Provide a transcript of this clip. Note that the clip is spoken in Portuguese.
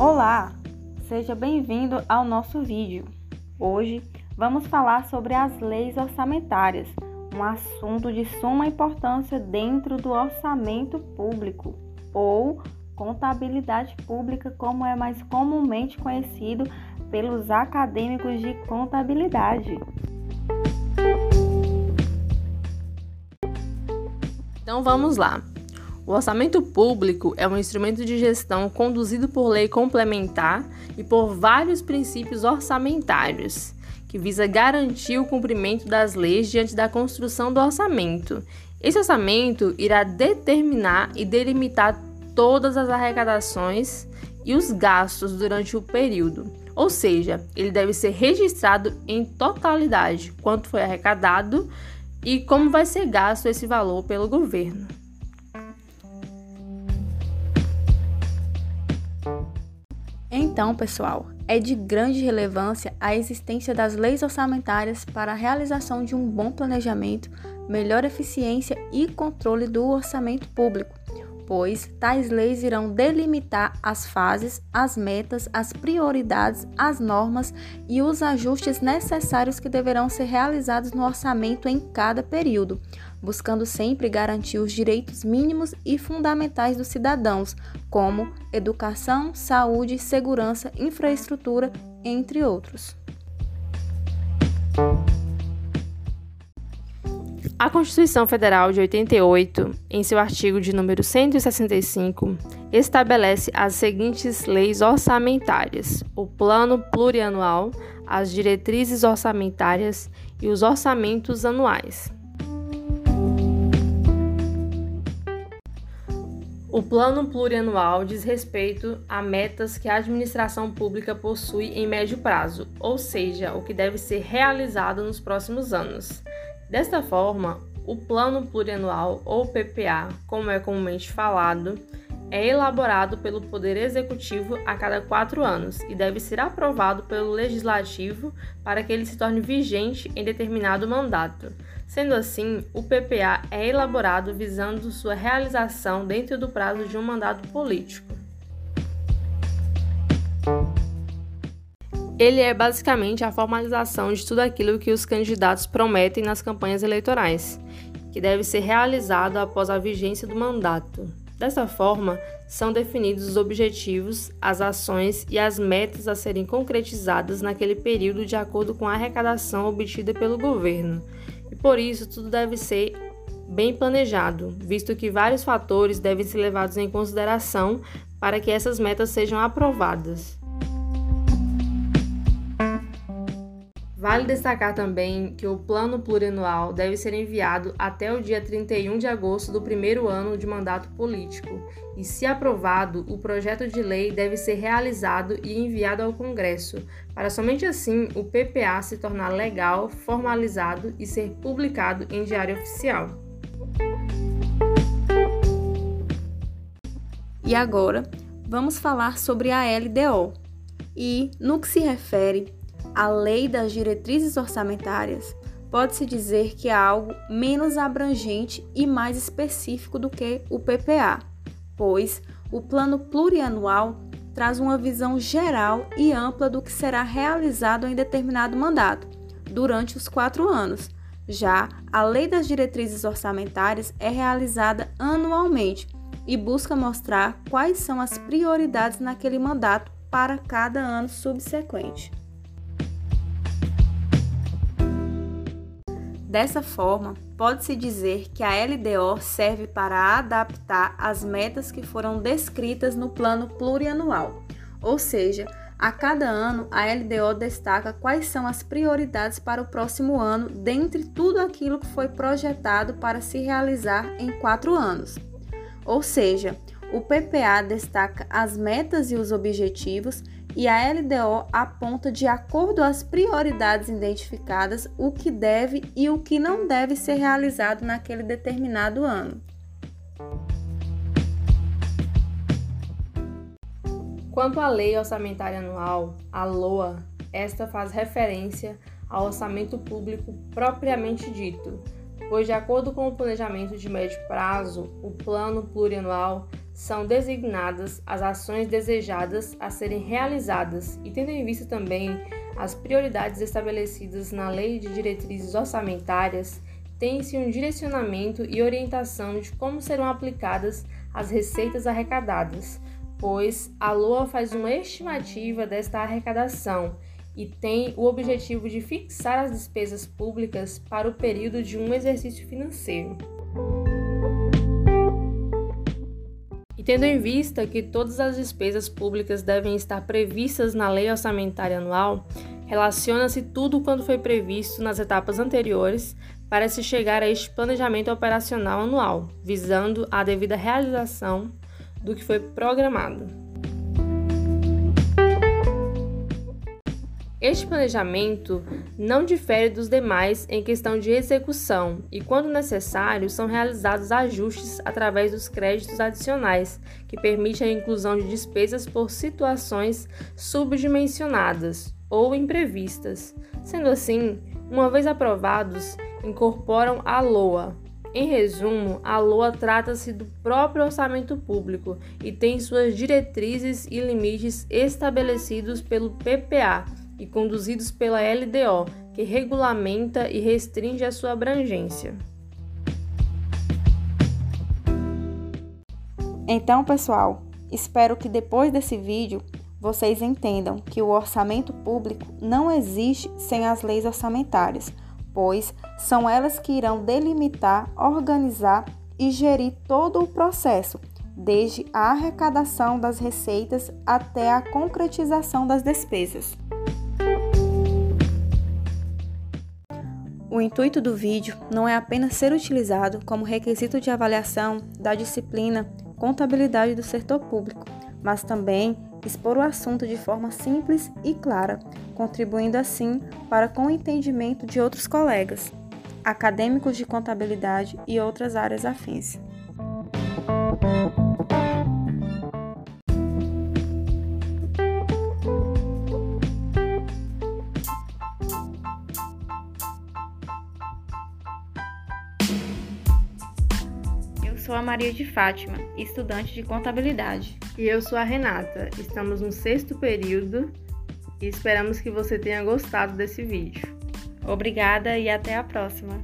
Olá, seja bem-vindo ao nosso vídeo. Hoje vamos falar sobre as leis orçamentárias, um assunto de suma importância dentro do orçamento público ou contabilidade pública, como é mais comumente conhecido pelos acadêmicos de contabilidade. Então vamos lá. O orçamento público é um instrumento de gestão conduzido por lei complementar e por vários princípios orçamentários, que visa garantir o cumprimento das leis diante da construção do orçamento. Esse orçamento irá determinar e delimitar todas as arrecadações e os gastos durante o período. Ou seja, ele deve ser registrado em totalidade quanto foi arrecadado e como vai ser gasto esse valor pelo governo. Então, pessoal, é de grande relevância a existência das leis orçamentárias para a realização de um bom planejamento, melhor eficiência e controle do orçamento público, pois tais leis irão delimitar as fases, as metas, as prioridades, as normas e os ajustes necessários que deverão ser realizados no orçamento em cada período, buscando sempre garantir os direitos mínimos e fundamentais dos cidadãos, como educação, saúde, segurança, infraestrutura, entre outros. A Constituição Federal de 88, em seu artigo de número 165, estabelece as seguintes leis orçamentárias: o Plano Plurianual, as diretrizes orçamentárias e os orçamentos anuais. O Plano Plurianual diz respeito a metas que a administração pública possui em médio prazo, ou seja, o que deve ser realizado nos próximos anos. Desta forma, o Plano Plurianual, ou PPA, como é comumente falado, é elaborado pelo Poder Executivo a cada quatro anos e deve ser aprovado pelo Legislativo para que ele se torne vigente em determinado mandato. Sendo assim, o PPA é elaborado visando sua realização dentro do prazo de um mandato político. Ele é basicamente a formalização de tudo aquilo que os candidatos prometem nas campanhas eleitorais, que deve ser realizado após a vigência do mandato. Dessa forma, são definidos os objetivos, as ações e as metas a serem concretizadas naquele período de acordo com a arrecadação obtida pelo governo. E por isso, tudo deve ser bem planejado, visto que vários fatores devem ser levados em consideração para que essas metas sejam aprovadas. Vale destacar também que o plano plurianual deve ser enviado até o dia 31 de agosto do primeiro ano de mandato político, e, se aprovado, o projeto de lei deve ser realizado e enviado ao Congresso, para somente assim o PPA se tornar legal, formalizado e ser publicado em Diário Oficial. E agora, vamos falar sobre a LDO. E, no que se refere a lei das diretrizes orçamentárias, pode-se dizer que é algo menos abrangente e mais específico do que o PPA, pois o plano plurianual traz uma visão geral e ampla do que será realizado em determinado mandato, durante os quatro anos. Já a Lei das Diretrizes Orçamentárias é realizada anualmente e busca mostrar quais são as prioridades naquele mandato para cada ano subsequente. Dessa forma, pode-se dizer que a LDO serve para adaptar as metas que foram descritas no plano plurianual, ou seja, a cada ano a LDO destaca quais são as prioridades para o próximo ano dentre tudo aquilo que foi projetado para se realizar em quatro anos. Ou seja, o PPA destaca as metas e os objetivos e a LDO aponta, de acordo às prioridades identificadas, o que deve e o que não deve ser realizado naquele determinado ano. Quanto à Lei Orçamentária Anual, a LOA, esta faz referência ao orçamento público propriamente dito, pois, de acordo com o planejamento de médio prazo, o plano plurianual são designadas as ações desejadas a serem realizadas e tendo em vista também as prioridades estabelecidas na Lei de Diretrizes Orçamentárias, tem-se um direcionamento e orientação de como serão aplicadas as receitas arrecadadas, pois a LOA faz uma estimativa desta arrecadação e tem o objetivo de fixar as despesas públicas para o período de um exercício financeiro. E tendo em vista que todas as despesas públicas devem estar previstas na Lei Orçamentária Anual, relaciona-se tudo quanto foi previsto nas etapas anteriores para se chegar a este planejamento operacional anual, visando a devida realização do que foi programado. Este planejamento não difere dos demais em questão de execução e, quando necessário, são realizados ajustes através dos créditos adicionais, que permitem a inclusão de despesas por situações subdimensionadas ou imprevistas. Sendo assim, uma vez aprovados, incorporam a LOA. Em resumo, a LOA trata-se do próprio orçamento público e tem suas diretrizes e limites estabelecidos pelo PPA e conduzidos pela LDO, que regulamenta e restringe a sua abrangência. Então, pessoal, espero que depois desse vídeo vocês entendam que o orçamento público não existe sem as leis orçamentárias, pois são elas que irão delimitar, organizar e gerir todo o processo, desde a arrecadação das receitas até a concretização das despesas. O intuito do vídeo não é apenas ser utilizado como requisito de avaliação da disciplina Contabilidade do Setor Público, mas também expor o assunto de forma simples e clara, contribuindo assim para com o entendimento de outros colegas, acadêmicos de contabilidade e outras áreas afins. Sou a Maria de Fátima, estudante de contabilidade. E eu sou a Renata. Estamos no sexto período e esperamos que você tenha gostado desse vídeo. Obrigada e até a próxima!